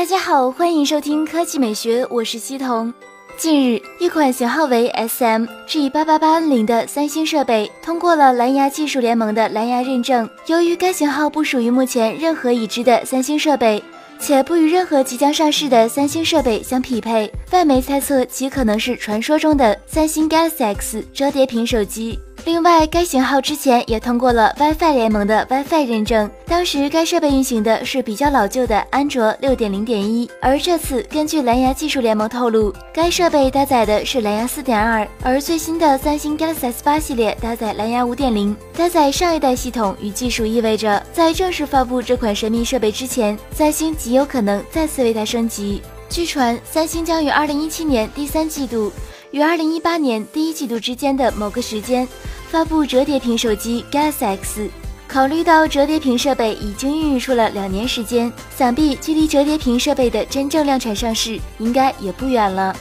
大家好，欢迎收听科技美学，我是西彤。近日，一款型号为 SM G888N0 的三星设备通过了蓝牙技术联盟的蓝牙认证。由于该型号不属于目前任何已知的三星设备，且不与任何即将上市的三星设备相匹配，外媒猜测其可能是传说中的三星 Galaxy X 折叠屏手机。另外，该型号之前也通过了 WiFi 联盟的 WiFi 认证，当时该设备运行的是比较老旧的安卓六点零点一，而这次根据蓝牙技术联盟透露，该设备搭载的是蓝牙四点二，而最新的三星 Galaxy S 八系列搭载蓝牙五点零，搭载上一代系统与技术，意味着在正式发布这款神秘设备之前，三星极有可能再次为它升级。据传，三星将于二零一七年第三季度于二零一八年第一季度之间的某个时间。发布折叠屏手机 Galaxy X，考虑到折叠屏设备已经孕育出了两年时间，想必距离折叠屏设备的真正量产上市应该也不远了。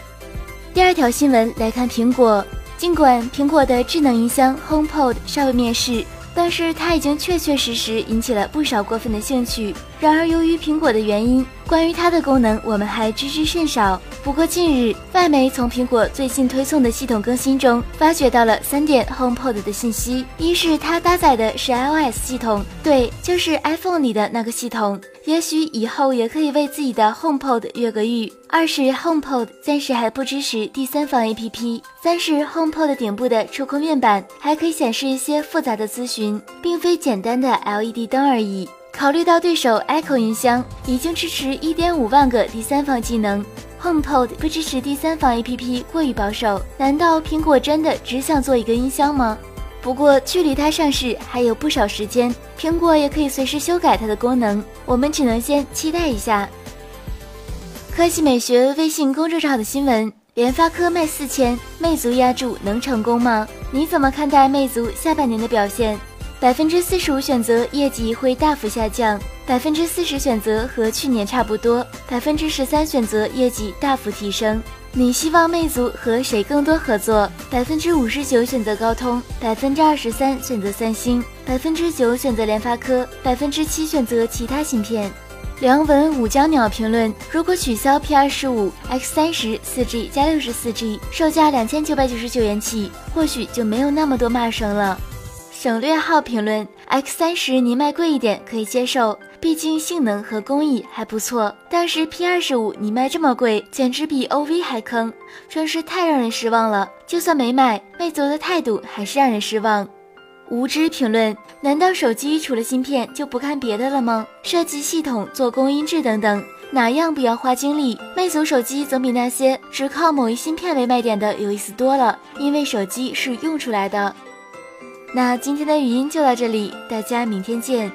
第二条新闻来看苹果，尽管苹果的智能音箱 HomePod 尚未面世。但是它已经确确实实引起了不少过分的兴趣。然而，由于苹果的原因，关于它的功能我们还知之甚少。不过近日，外媒从苹果最近推送的系统更新中发掘到了三点 HomePod 的信息：一是它搭载的是 iOS 系统，对，就是 iPhone 里的那个系统。也许以后也可以为自己的 HomePod 越个狱。二是 HomePod 暂时还不支持第三方 APP。三是 HomePod 顶部的触控面板还可以显示一些复杂的资讯，并非简单的 LED 灯而已。考虑到对手 Echo 音箱已经支持1.5万个第三方技能，HomePod 不支持第三方 APP 过于保守。难道苹果真的只想做一个音箱吗？不过距离它上市还有不少时间，苹果也可以随时修改它的功能，我们只能先期待一下。科技美学微信公众号的新闻：联发科卖四千，魅族压住能成功吗？你怎么看待魅族下半年的表现？百分之四十五选择业绩会大幅下降，百分之四十选择和去年差不多，百分之十三选择业绩大幅提升。你希望魅族和谁更多合作？百分之五十九选择高通，百分之二十三选择三星，百分之九选择联发科，百分之七选择其他芯片。梁文武江鸟评论：如果取消 P 二十五 X 三十四 G 加六十四 G，售价两千九百九十九元起，或许就没有那么多骂声了。省略号评论：X 三十你卖贵一点可以接受。毕竟性能和工艺还不错，但是 P 二十五你卖这么贵，简直比 OV 还坑，真是太让人失望了。就算没买，魅族的态度还是让人失望。无知评论：难道手机除了芯片就不看别的了吗？设计系统、做工、音质等等，哪样不要花精力？魅族手机总比那些只靠某一芯片为卖点的有意思多了，因为手机是用出来的。那今天的语音就到这里，大家明天见。